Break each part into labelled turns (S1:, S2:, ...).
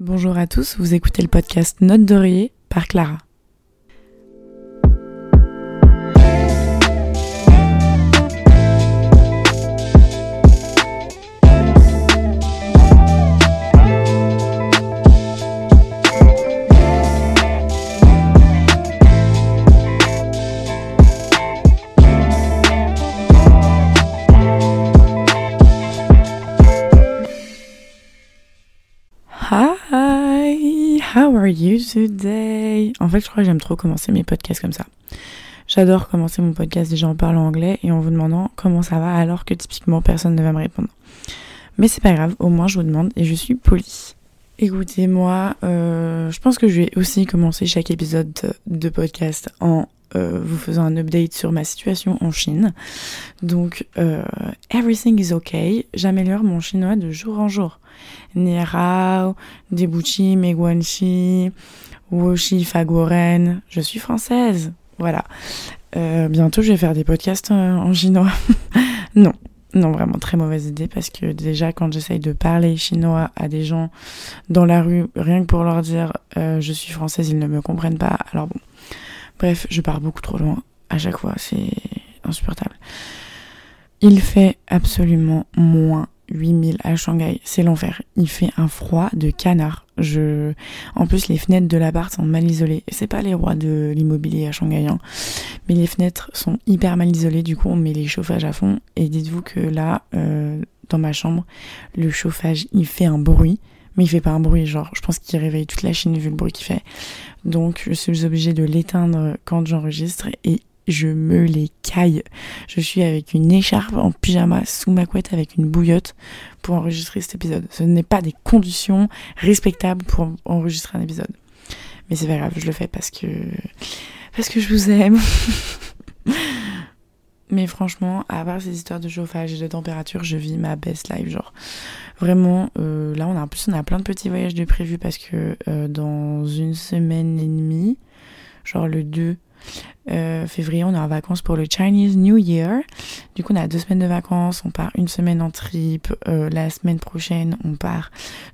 S1: Bonjour à tous, vous écoutez le podcast Note d'oreiller par Clara. En fait, je crois que j'aime trop commencer mes podcasts comme ça. J'adore commencer mon podcast déjà en parlant anglais et en vous demandant comment ça va alors que typiquement personne ne va me répondre. Mais c'est pas grave, au moins je vous demande et je suis polie. Écoutez, moi, euh, je pense que je vais aussi commencer chaque épisode de podcast en euh, vous faisant un update sur ma situation en Chine. Donc, euh, everything is okay. J'améliore mon chinois de jour en jour. Ni debuchi, meguanchi, woshi, fagoren. Je suis française. Voilà. Euh, bientôt, je vais faire des podcasts en chinois. non. Non, vraiment très mauvaise idée parce que déjà quand j'essaye de parler chinois à des gens dans la rue, rien que pour leur dire je suis française, ils ne me comprennent pas. Alors bon, Bref, je pars beaucoup trop loin. À chaque fois, c'est insupportable. Il fait absolument moins 8000 à Shanghai. C'est l'enfer. Il fait un froid de canard. Je... En plus, les fenêtres de l'appart sont mal isolées. C'est pas les rois de l'immobilier à Shanghai, hein. mais les fenêtres sont hyper mal isolées. Du coup, on met les chauffages à fond. Et dites-vous que là, euh, dans ma chambre, le chauffage, il fait un bruit mais il fait pas un bruit, genre je pense qu'il réveille toute la Chine vu le bruit qu'il fait. Donc je suis obligée de l'éteindre quand j'enregistre et je me les caille. Je suis avec une écharpe en pyjama sous ma couette avec une bouillotte pour enregistrer cet épisode. Ce n'est pas des conditions respectables pour enregistrer un épisode. Mais c'est pas grave, je le fais parce que parce que je vous aime. Mais franchement, à part ces histoires de chauffage et de température, je vis ma best life. Genre, vraiment, euh, là, on a, en plus, on a plein de petits voyages de prévus parce que euh, dans une semaine et demie, genre le 2 euh, février, on est en vacances pour le Chinese New Year. Du coup, on a deux semaines de vacances. On part une semaine en trip. la semaine prochaine, on part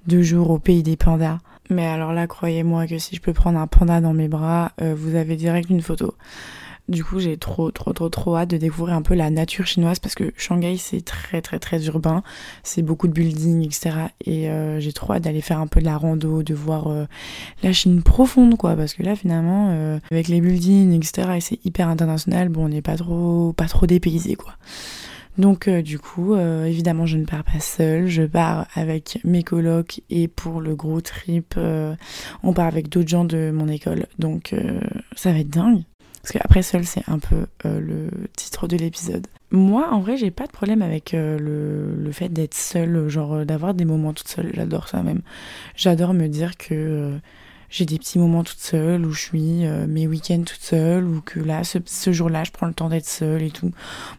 S1: deux jours au pays des pandas. Mais alors là, croyez-moi que si je peux prendre un panda dans mes bras, vous avez direct une photo. Du coup, j'ai trop, trop, trop, trop hâte de découvrir un peu la nature chinoise parce que Shanghai, c'est très, très, très urbain. C'est beaucoup de buildings, etc. Et euh, j'ai trop hâte d'aller faire un peu de la rando, de voir euh, la Chine profonde, quoi. Parce que là, finalement, euh, avec les buildings, etc., et c'est hyper international, bon, on n'est pas trop, pas trop dépaysé, quoi. Donc du coup, évidemment, je ne pars pas seule, je pars avec mes colocs et pour le gros trip, on part avec d'autres gens de mon école. Donc ça va être dingue. Parce qu'après seul, c'est un peu euh, le titre de l'épisode. Moi, en vrai, j'ai pas de problème avec euh, le, fait d'être seule, genre euh, d'avoir des moments toute seule. J'adore ça même. J'adore me dire que j'ai des petits moments toute seule, où je suis mes week-ends toute seule, ou que là, ce, jour-là, je prends le temps d'être seule et tout.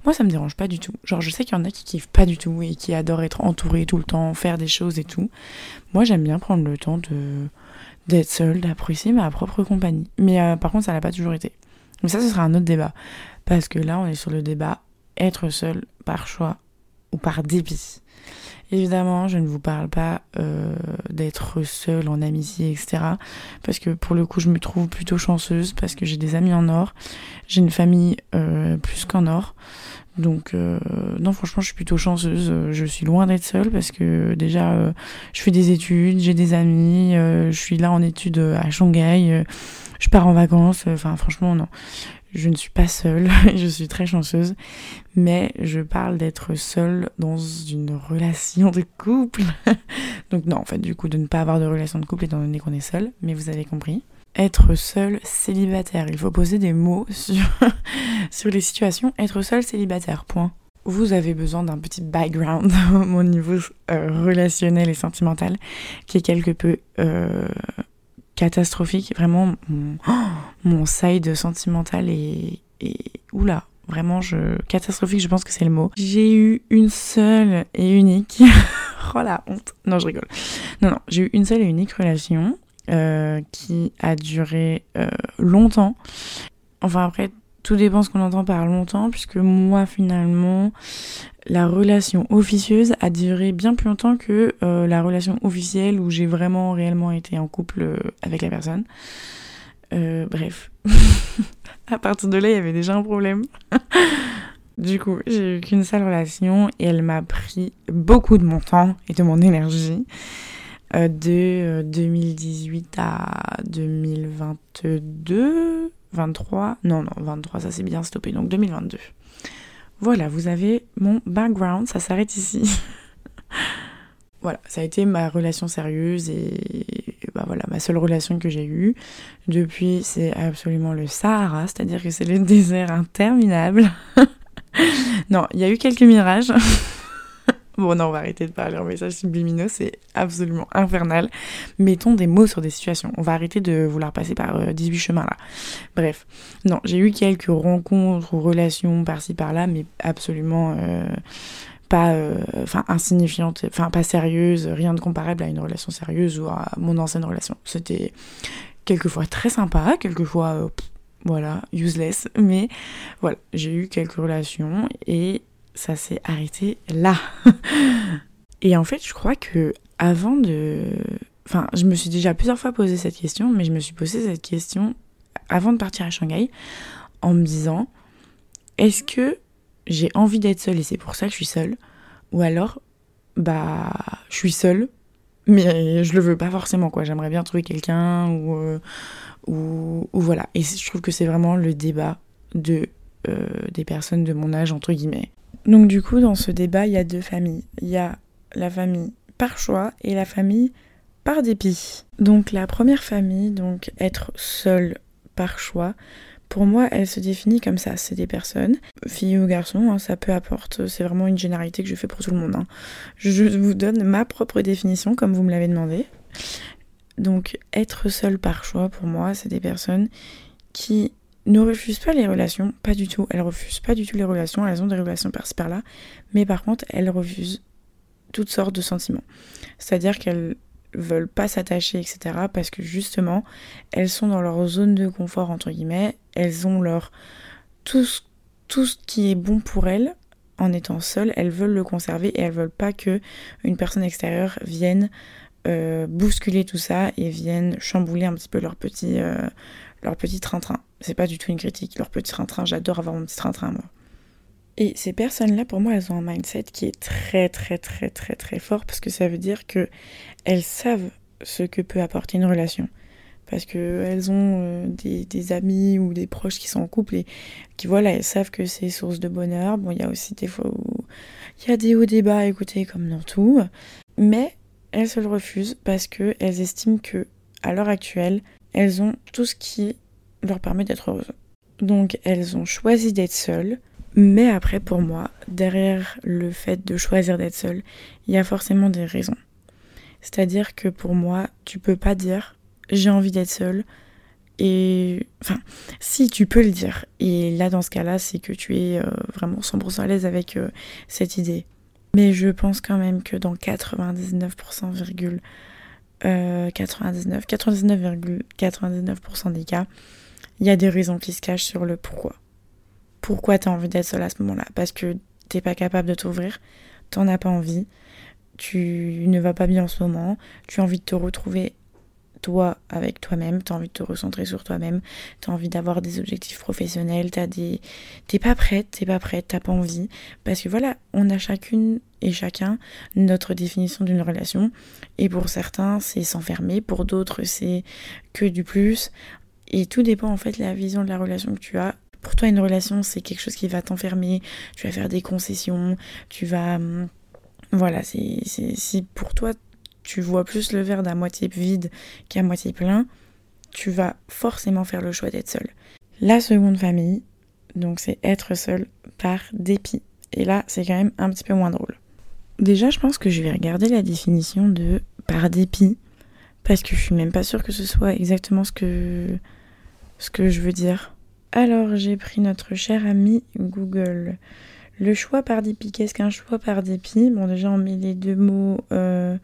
S1: Moi, ça me dérange pas du tout. Genre, je sais qu'il y en a qui kiffent pas du tout et qui adorent être entourés tout le temps, faire des choses et tout. Moi, j'aime bien prendre le temps de d'être seule, d'apprécier ma propre compagnie. Mais par contre, ça n'a pas toujours été. Mais ça, ce sera un autre débat. Parce que là, on est sur le débat être seul par choix ou par dépit. Évidemment, je ne vous parle pas euh, d'être seule en amitié, etc. Parce que pour le coup, je me trouve plutôt chanceuse parce que j'ai des amis en or, j'ai une famille euh, plus qu'en or. Donc euh, non, franchement, je suis plutôt chanceuse. Je suis loin d'être seule parce que déjà, je fais des études, j'ai des amis, je suis là en études à Shanghai je pars en vacances. Enfin, franchement, non. Je ne suis pas seule, je suis très chanceuse, mais je parle d'être seule dans une relation de couple. Donc non, en fait, du coup, de ne pas avoir de relation de couple étant donné qu'on est seul, mais vous avez compris. Être seul célibataire, il faut poser des mots sur, sur les situations. Être seul célibataire, point. Vous avez besoin d'un petit background au niveau euh, relationnel et sentimental qui est quelque peu euh, catastrophique. Vraiment, mon, side sentimental est, oula, vraiment, je, catastrophique, je pense que c'est le mot. J'ai eu une seule et unique. oh la honte. Non, je rigole. Non, non, j'ai eu une seule et unique relation euh, qui a duré euh, longtemps. Enfin, après, tout dépend ce qu'on entend par longtemps, puisque moi finalement, la relation officieuse a duré bien plus longtemps que euh, la relation officielle où j'ai vraiment réellement été en couple euh, avec la personne. Euh, bref, à partir de là, il y avait déjà un problème. du coup, j'ai eu qu'une seule relation et elle m'a pris beaucoup de mon temps et de mon énergie. de 2018 à 2022, 23, non, non, 23, ça s'est bien stoppé, donc 2022. Voilà, vous avez mon background, ça s'arrête ici. voilà, ça a été ma relation sérieuse et bah voilà, ma seule relation que j'ai eue. Depuis, c'est absolument le Sahara, c'est-à-dire que c'est le désert interminable. non, il y a eu quelques mirages. Bon, non, on va arrêter de parler en message subliminaux, c'est absolument infernal. Mettons des mots sur des situations. On va arrêter de vouloir passer par 18 euh, chemins là. Bref, non, j'ai eu quelques rencontres ou relations par-ci par-là, mais absolument euh, pas euh, enfin insignifiantes, enfin pas sérieuses, rien de comparable à une relation sérieuse ou à mon ancienne relation. C'était quelquefois très sympa, quelquefois. voilà, useless, mais voilà, j'ai eu quelques relations et ça s'est arrêté là. et en fait, je crois que avant de. Enfin, je me suis déjà plusieurs fois posé cette question, mais je me suis posé cette question avant de partir à Shanghai en me disant est-ce que j'ai envie d'être seule et c'est pour ça que je suis seule? Ou alors, bah, je suis seule, mais je le veux pas forcément, quoi. J'aimerais bien trouver quelqu'un ou, euh, ou, voilà. Et je trouve que c'est vraiment le débat de, euh, des personnes de mon âge, entre guillemets. Donc du coup, dans ce débat, il y a deux familles. Il y a la famille par choix et la famille par dépit. Donc la première famille, donc être seul par choix, pour moi, elle se définit comme ça. C'est des personnes, filles ou garçons, hein, ça peut apporter. C'est vraiment une généralité que je fais pour tout le monde. Hein. Je vous donne ma propre définition, comme vous me l'avez demandé. Donc, être seul par choix, pour moi, c'est des personnes qui ne refusent pas les relations, pas du tout. Elles refusent pas du tout les relations, elles ont des relations par-ci par-là, mais par contre, elles refusent toutes sortes de sentiments. C'est-à-dire qu'elles veulent pas s'attacher, etc. parce que justement, elles sont dans leur zone de confort, entre guillemets, elles ont leur. Tout ce, tout ce qui est bon pour elles, en étant seules, elles veulent le conserver et elles veulent pas que une personne extérieure vienne euh, bousculer tout ça et vienne chambouler un petit peu leur petit, euh, leur petit train-train. C'est pas du tout une critique, leur petit train-train, j'adore avoir mon petit train-train moi. Et ces personnes-là, pour moi, elles ont un mindset qui est très très très très très fort parce que ça veut dire que elles savent ce que peut apporter une relation. Parce qu'elles ont euh, des, des, amis ou des proches qui sont en couple et qui, voilà, elles savent que c'est source de bonheur. Bon, il y a aussi des fois où il y a des hauts débats à écouter comme dans tout. Mais elles se le refusent parce qu'elles estiment que, à l'heure actuelle, elles ont tout ce qui leur permet d'être heureuses. Donc elles ont choisi d'être seules, mais après pour moi, derrière le fait de choisir d'être seule, il y a forcément des raisons. C'est-à-dire que pour moi, tu peux pas dire j'ai envie d'être seule et enfin, si tu peux le dire. Et là, dans ce cas-là, c'est que tu es euh, vraiment 100% à l'aise avec euh, cette idée. Mais je pense quand même que dans 99%, 99, 99,99% des cas, il y a des raisons qui se cachent sur le pourquoi. Pourquoi tu as envie d'être seule à ce moment-là? Parce que t'es pas capable de t'ouvrir, t'en as pas envie, tu ne vas pas bien en ce moment, tu as envie de te retrouver toi avec toi-même, tu as envie de te recentrer sur toi-même, tu as envie d'avoir des objectifs professionnels, t'as des t'es pas prête, t'es pas prête, t'as pas envie. Parce que voilà, on a chacune et chacun notre définition d'une relation. Et pour certains, c'est s'enfermer, pour d'autres, c'est que du plus et tout dépend en fait de la vision de la relation que tu as. Pour toi, une relation, c'est quelque chose qui va t'enfermer, tu vas faire des concessions, tu vas hum, voilà, c'est si pour toi tu vois plus le verre d'à moitié vide qu'à moitié plein, tu vas forcément faire le choix d'être seul. La seconde famille, donc c'est être seul par dépit. Et là, c'est quand même un petit peu moins drôle. Déjà, je pense que je vais regarder la définition de par dépit, parce que je suis même pas sûre que ce soit exactement ce que, ce que je veux dire. Alors, j'ai pris notre cher ami Google. Le choix par dépit, qu'est-ce qu'un choix par dépit Bon, déjà, on met les deux mots. Euh,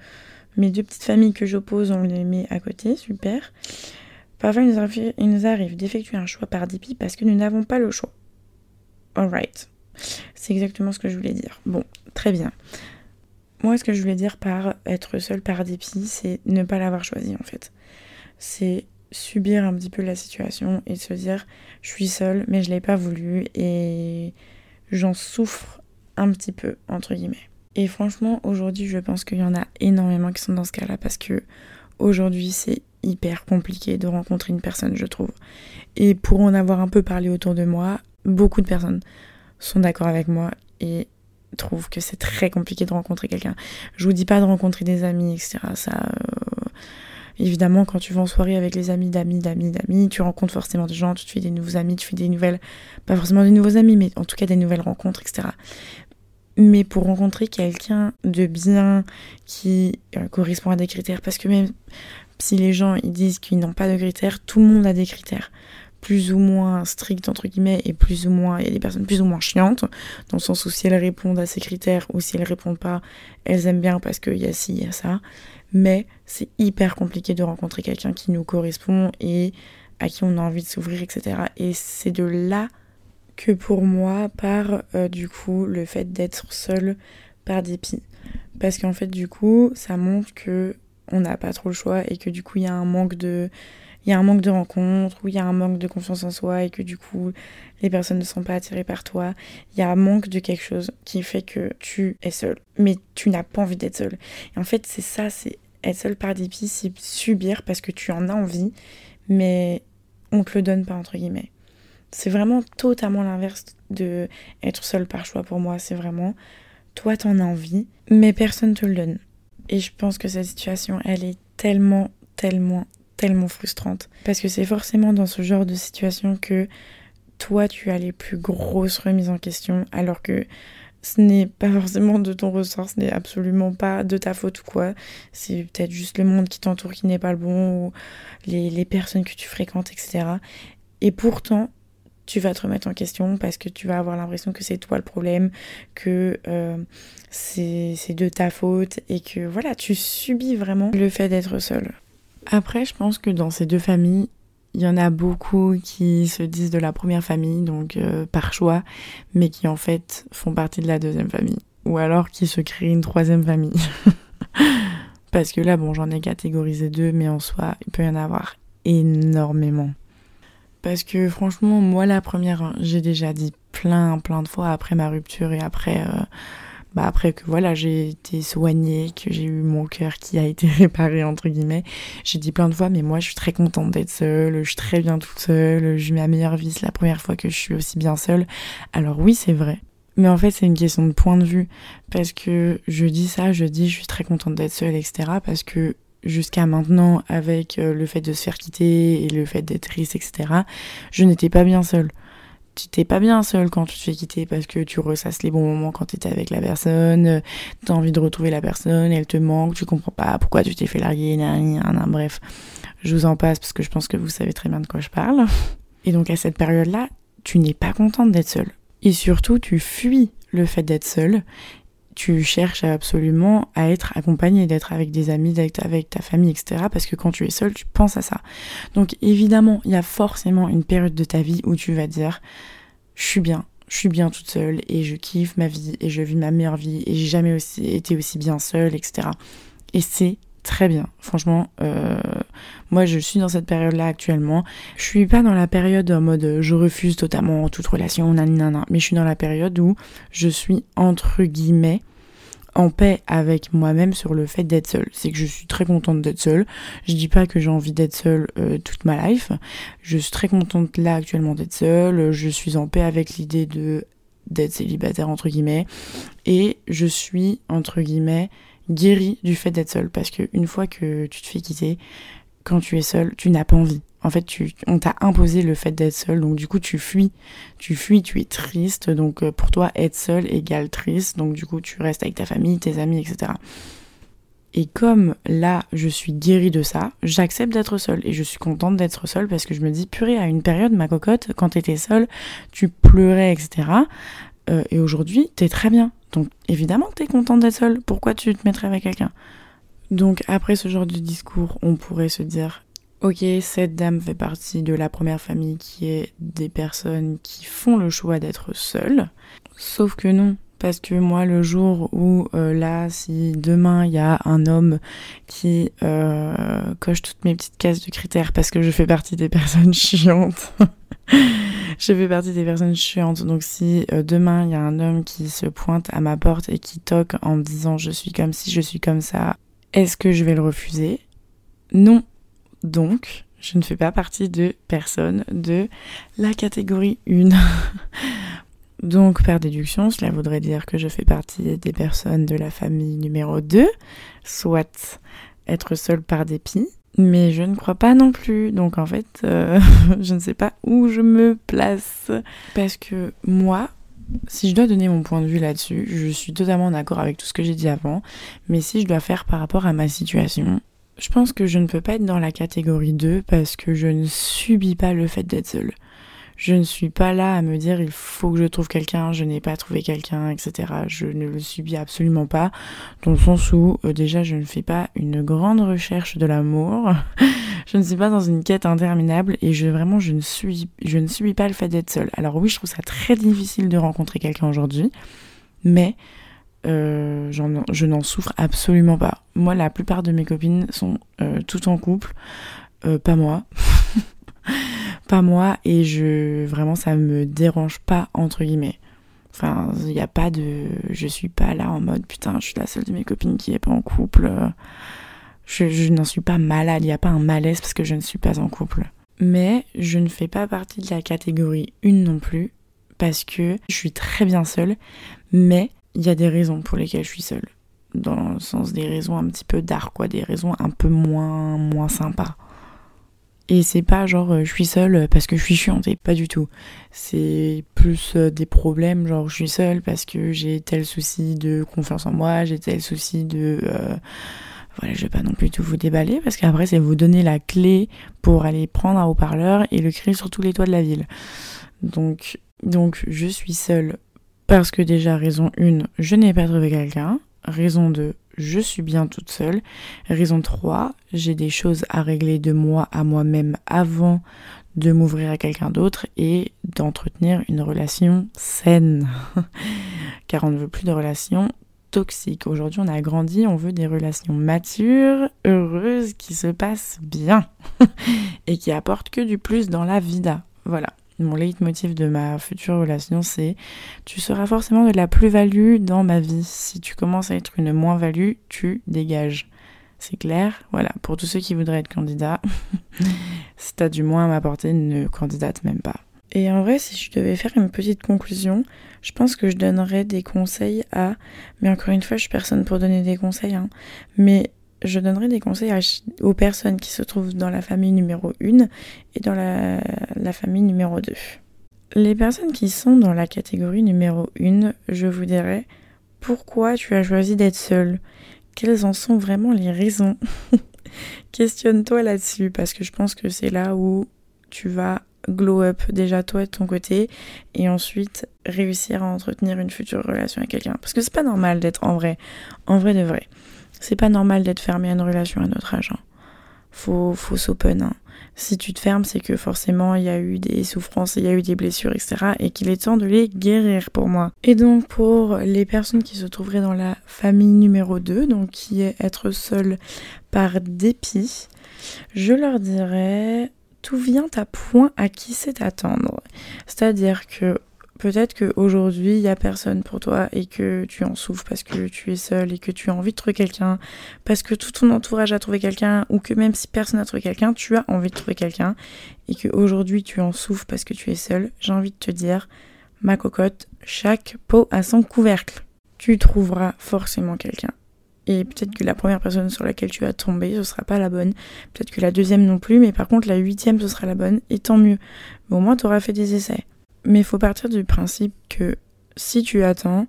S1: mes deux petites familles que j'oppose, on les met à côté, super. Parfois, il nous arrive, d'effectuer un choix par dépit parce que nous n'avons pas le choix. Alright. C'est exactement ce que je voulais dire. Bon, très bien. Moi, ce que je voulais dire par être seul par dépit, c'est ne pas l'avoir choisi en fait. C'est subir un petit peu la situation et se dire je suis seule mais je l'ai pas voulu et j'en souffre un petit peu entre guillemets. Et franchement aujourd'hui je pense qu'il y en a énormément qui sont dans ce cas-là parce que aujourd'hui c'est hyper compliqué de rencontrer une personne je trouve. Et pour en avoir un peu parlé autour de moi, beaucoup de personnes sont d'accord avec moi et trouvent que c'est très compliqué de rencontrer quelqu'un. Je vous dis pas de rencontrer des amis, etc. Ça, euh, évidemment, quand tu vas en soirée avec les amis d'amis, d'amis, d'amis, tu rencontres forcément des gens, tu te fais des nouveaux amis, tu fais des nouvelles, pas forcément des nouveaux amis, mais en tout cas des nouvelles rencontres, etc. Mais pour rencontrer quelqu'un de bien qui euh, correspond à des critères, parce que même si les gens disent qu'ils n'ont pas de critères, tout le monde a des critères plus ou moins strictes entre guillemets et plus ou moins il y a des personnes plus ou moins chiantes dans le sens où si elles répondent à ces critères ou si elles répondent pas elles aiment bien parce qu'il y a ci il y a ça mais c'est hyper compliqué de rencontrer quelqu'un qui nous correspond et à qui on a envie de s'ouvrir, etc. Et c'est de là que pour moi part euh, du coup le fait d'être seul par dépit. Parce qu'en fait du coup ça montre que on n'a pas trop le choix et que du coup il y a un manque de il y a un manque de rencontres ou il y a un manque de confiance en soi et que du coup les personnes ne sont pas attirées par toi. Il y a un manque de quelque chose qui fait que tu es seul. Mais tu n'as pas envie d'être seul. Et en fait c'est ça, c'est être seul par dépit, c'est subir parce que tu en as envie, mais on te le donne pas, entre guillemets. C'est vraiment totalement l'inverse de être seul par choix pour moi. C'est vraiment, toi t'en as envie, mais personne te le donne. Et je pense que cette situation, elle est tellement, tellement, tellement frustrante. Parce que c'est forcément dans ce genre de situation que toi, tu as les plus grosses remises en question, alors que ce n'est pas forcément de ton ressort, ce n'est absolument pas de ta faute ou quoi. C'est peut-être juste le monde qui t'entoure qui n'est pas le bon, ou les, personnes que tu fréquentes, etc. Et pourtant, tu vas te remettre en question parce que tu vas avoir l'impression que c'est toi le problème, que euh, c'est de ta faute et que voilà, tu subis vraiment le fait d'être seul. Après, je pense que dans ces deux familles, il y en a beaucoup qui se disent de la première famille, donc euh, par choix, mais qui en fait font partie de la deuxième famille. Ou alors qui se créent une troisième famille. Parce que là, bon, j'en ai catégorisé deux, mais en soi, il peut y en avoir énormément. Parce que franchement, moi, la première, j'ai déjà dit plein, plein de fois après ma rupture et après euh, bah après que voilà j'ai été soignée, que j'ai eu mon cœur qui a été réparé entre guillemets, j'ai dit plein de fois mais moi je suis très contente d'être seule, je suis très bien toute seule, je vis ma meilleure vie, c'est la première fois que je suis aussi bien seule. Alors oui c'est vrai, mais en fait c'est une question de point de vue. Parce que je dis ça, je dis je suis très contente d'être seule etc parce que jusqu'à maintenant avec euh, le fait de se faire quitter et le fait d'être triste etc je n'étais pas bien seule tu t'es pas bien seul quand tu te fais quitter parce que tu ressasses les bons moments quand tu étais avec la personne, t'as envie de retrouver la personne, elle te manque, tu comprends pas pourquoi tu t'es fait larguer, bref. Je vous en passe parce que je pense que vous savez très bien de quoi je parle. Et donc à cette période-là, tu n'es pas contente d'être seule. Et surtout, tu fuis le fait d'être seule tu cherches absolument à être accompagné, d'être avec des amis, d'être avec ta famille, etc. Parce que quand tu es seul, tu penses à ça. Donc évidemment, il y a forcément une période de ta vie où tu vas dire, je suis bien, je suis bien toute seule et je kiffe ma vie et je vis ma meilleure vie et j'ai jamais aussi été aussi bien seule, etc. Et c'est très bien. Franchement, euh, moi je suis dans cette période-là actuellement. Je suis pas dans la période en mode je refuse totalement toute relation, nanana, mais je suis dans la période où je suis entre guillemets en paix avec moi-même sur le fait d'être seule. C'est que je suis très contente d'être seule. Je dis pas que j'ai envie d'être seule euh, toute ma life. Je suis très contente là actuellement d'être seule. Je suis en paix avec l'idée de d'être célibataire entre guillemets et je suis entre guillemets guéri du fait d'être seul. Parce qu'une fois que tu te fais quitter, quand tu es seul, tu n'as pas envie. En fait, on t'a imposé le fait d'être seul, donc du coup, tu fuis. Tu fuis, tu es triste, donc euh, pour toi, être seul égale triste, donc du coup, tu restes avec ta famille, tes amis, etc. Et comme là, je suis guérie de ça, j'accepte d'être seule. Et je suis contente d'être seule parce que je me dis, purée, à une période, ma cocotte, quand t'étais seule, tu pleurais, etc. Euh, et aujourd'hui, t'es très bien. Donc évidemment que t'es contente d'être seule. Pourquoi tu te mettrais avec quelqu'un? Donc après ce genre de discours, on pourrait se dire Ok, cette dame fait partie de la première famille qui est des personnes qui font le choix d'être seules. Sauf que non, parce que moi le jour où euh, là si demain il y a un homme qui euh, coche toutes mes petites cases de critères parce que je fais partie des personnes chiantes je fais partie des personnes chiantes. Donc si euh, demain il y a un homme qui se pointe à ma porte et qui toque en me disant je suis comme si je suis comme ça est-ce que je vais le refuser? Non. Donc je ne fais pas partie de personnes de la catégorie 1 Donc, par déduction, cela voudrait dire que je fais partie des personnes de la famille numéro 2, soit être seule par dépit, mais je ne crois pas non plus. Donc, en fait, euh, je ne sais pas où je me place. Parce que moi, si je dois donner mon point de vue là-dessus, je suis totalement d'accord avec tout ce que j'ai dit avant, mais si je dois faire par rapport à ma situation, je pense que je ne peux pas être dans la catégorie 2 parce que je ne subis pas le fait d'être seule. Je ne suis pas là à me dire il faut que je trouve quelqu'un, je n'ai pas trouvé quelqu'un, etc. Je ne le subis absolument pas, dans le sens où euh, déjà je ne fais pas une grande recherche de l'amour, je ne suis pas dans une quête interminable et je vraiment je ne subis pas le fait d'être seule. Alors oui, je trouve ça très difficile de rencontrer quelqu'un aujourd'hui, mais euh, je n'en souffre absolument pas. Moi, la plupart de mes copines sont euh, toutes en couple, pas moi. pas moi et je vraiment ça me dérange pas entre guillemets. Enfin, il n'y a pas de je suis pas là en mode putain, je suis la seule de mes copines qui est pas en couple. Je, n'en suis pas malade, il n'y a pas un malaise parce que je ne suis pas en couple. Mais je ne fais pas partie de la catégorie 1 non plus parce que je suis très bien seule, mais il y a des raisons pour lesquelles je suis seule. Dans le sens des raisons un petit peu d'art, quoi, des raisons un peu moins, moins sympas. Et c'est pas genre euh, je suis seule parce que je suis chiante et pas du tout. C'est plus euh, des problèmes genre je suis seule parce que j'ai tel souci de confiance en moi, j'ai tel souci de euh, voilà, je vais pas non plus tout vous déballer parce qu'après c'est vous donner la clé pour aller prendre un haut-parleur et le crier sur tous les toits de la ville. Donc donc je suis seule parce que déjà raison 1, je n'ai pas trouvé quelqu'un. Raison 2, je suis bien toute seule. Raison 3, j'ai des choses à régler de moi à moi-même avant de m'ouvrir à quelqu'un d'autre et d'entretenir une relation saine. Car on ne veut plus de relations toxiques. Aujourd'hui, on a grandi, on veut des relations matures, heureuses, qui se passent bien et qui apportent que du plus dans la vida. Voilà. Mon leitmotiv de ma future relation, c'est tu seras forcément de la plus-value dans ma vie. Si tu commences à être une moins-value, tu dégages. C'est clair? Voilà, pour tous ceux qui voudraient être candidats, si t'as du moins à m'apporter, ne candidate même pas. Et en vrai, si je devais faire une petite conclusion, je pense que je donnerais des conseils à... Mais encore une fois, je suis personne pour donner des conseils, hein. Mais je donnerai des conseils aux personnes qui se trouvent dans la famille numéro 1 et dans la, famille numéro 2. Les personnes qui sont dans la catégorie numéro 1, je vous dirais pourquoi tu as choisi d'être seule Quelles en sont vraiment les raisons? Questionne-toi là-dessus parce que je pense que c'est là où tu vas glow up déjà toi de ton côté et ensuite réussir à entretenir une future relation avec quelqu'un. Parce que c'est pas normal d'être en vrai, en vrai de vrai. C'est pas normal d'être fermé à une relation à notre âge. Faut, faut s'open. Hein. Si tu te fermes, c'est que forcément il y a eu des souffrances, il y a eu des blessures, etc. Et qu'il est temps de les guérir pour moi. Et donc pour les personnes qui se trouveraient dans la famille numéro 2, donc qui est être seul par dépit, je leur dirais tout vient à point à qui c'est attendre. C'est-à-dire que peut-être qu'aujourd'hui, il n'y a personne pour toi et que tu en souffres parce que tu es seul et que tu as envie de trouver quelqu'un, parce que tout ton entourage a trouvé quelqu'un, ou que même si personne n'a trouvé quelqu'un, tu as envie de trouver quelqu'un, et qu'aujourd'hui tu en souffres parce que tu es seul, j'ai envie de te dire, ma cocotte, chaque peau a son couvercle. Tu trouveras forcément quelqu'un. Et peut-être que la première personne sur laquelle tu vas tomber, ce sera pas la bonne. Peut-être que la deuxième non plus, mais par contre la huitième, ce sera la bonne. Et tant mieux. Mais au moins, tu auras fait des essais. Mais il faut partir du principe que si tu attends,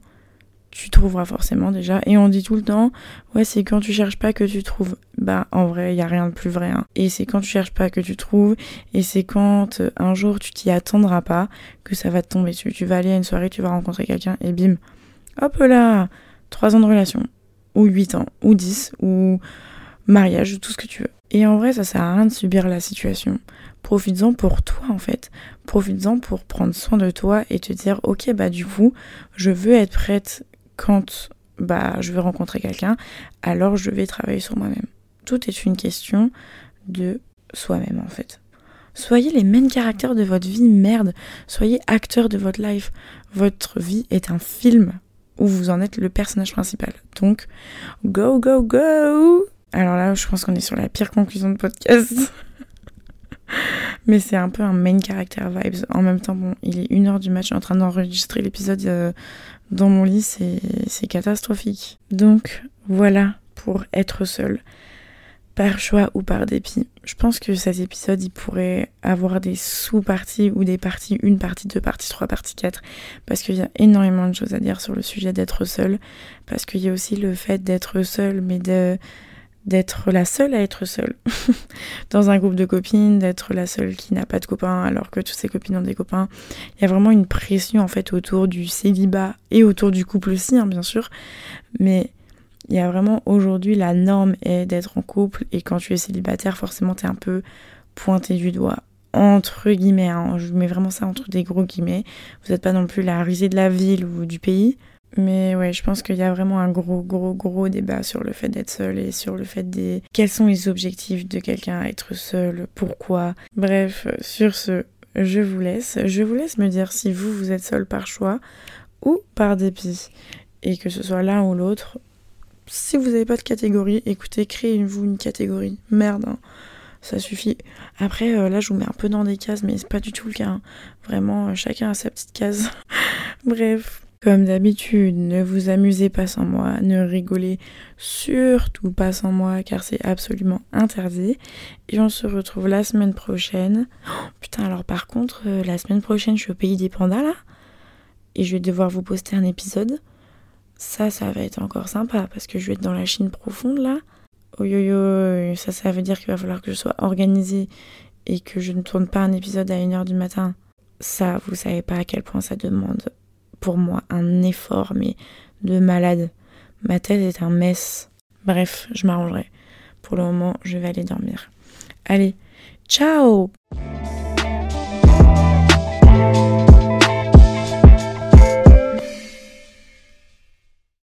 S1: tu trouveras forcément déjà. Et on dit tout le temps, ouais, c'est quand tu cherches pas que tu trouves. Bah, en vrai, il y a rien de plus vrai. Hein. Et c'est quand tu cherches pas que tu trouves. Et c'est quand euh, un jour tu t'y attendras pas que ça va te tomber dessus. Tu vas aller à une soirée, tu vas rencontrer quelqu'un et bim. Hop là 3 ans de relation. Ou 8 ans. Ou 10. Ou mariage, tout ce que tu veux. Et en vrai, ça sert à rien de subir la situation. Profites-en pour toi en fait. Profites-en pour prendre soin de toi et te dire ok bah du coup je veux être prête quand bah je veux rencontrer quelqu'un, alors je vais travailler sur moi-même. Tout est une question de soi-même en fait. Soyez les mêmes caractères de votre vie, merde. Soyez acteur de votre life. Votre vie est un film où vous en êtes le personnage principal. Donc, go, go, go Alors là, je pense qu'on est sur la pire conclusion de podcast. Mais c'est un peu un main character vibes. En même temps, il est une heure du match, je suis en train d'enregistrer l'épisode euh, dans mon lit, c'est catastrophique. Donc, voilà pour être seul par choix ou par dépit. Je pense que cet épisode, il pourrait avoir des sous-parties ou des parties, une partie, deux parties, trois parties, quatre, parce qu'il y a énormément de choses à dire sur le sujet d'être seul, parce qu'il y a aussi le fait d'être seul, mais de d'être la seule à être seule dans un groupe de copines, d'être la seule qui n'a pas de copains alors que toutes ses copines ont des copains. Il y a vraiment une pression en fait autour du célibat et autour du couple aussi, hein, bien sûr, mais il y a vraiment aujourd'hui la norme est d'être en couple et quand tu es célibataire, forcément, tu es un peu pointé du doigt. Entre guillemets, hein. je mets vraiment ça entre des gros guillemets. Vous n'êtes pas non plus la risée de la ville ou du pays. Mais ouais, je pense qu'il y a vraiment un gros, gros, gros débat sur le fait d'être seul et sur le fait des. Quels sont les objectifs de quelqu'un à être seul Pourquoi Bref, sur ce, je vous laisse. Je vous laisse me dire si vous, vous êtes seul par choix ou par dépit. Et que ce soit l'un ou l'autre, si vous n'avez pas de catégorie, écoutez, créez-vous une catégorie. Merde, hein. ça suffit. Après, euh, là, je vous mets un peu dans des cases, mais c'est pas du tout le cas. Hein. Vraiment, euh, chacun a sa petite case. Bref. Comme d'habitude, ne vous amusez pas sans moi, ne rigolez surtout pas sans moi car c'est absolument interdit. Et on se retrouve la semaine prochaine. Oh, putain, alors par contre, euh, la semaine prochaine, je suis au pays des pandas là. Et je vais devoir vous poster un épisode. Ça, ça va être encore sympa parce que je vais être dans la Chine profonde là. Oh yo yo, ça, ça veut dire qu'il va falloir que je sois organisée et que je ne tourne pas un épisode à 1h du matin. Ça, vous savez pas à quel point ça demande moi un effort, mais de malade. Ma tête est un mess. Bref, je m'arrangerai. Pour le moment, je vais aller dormir. Allez, ciao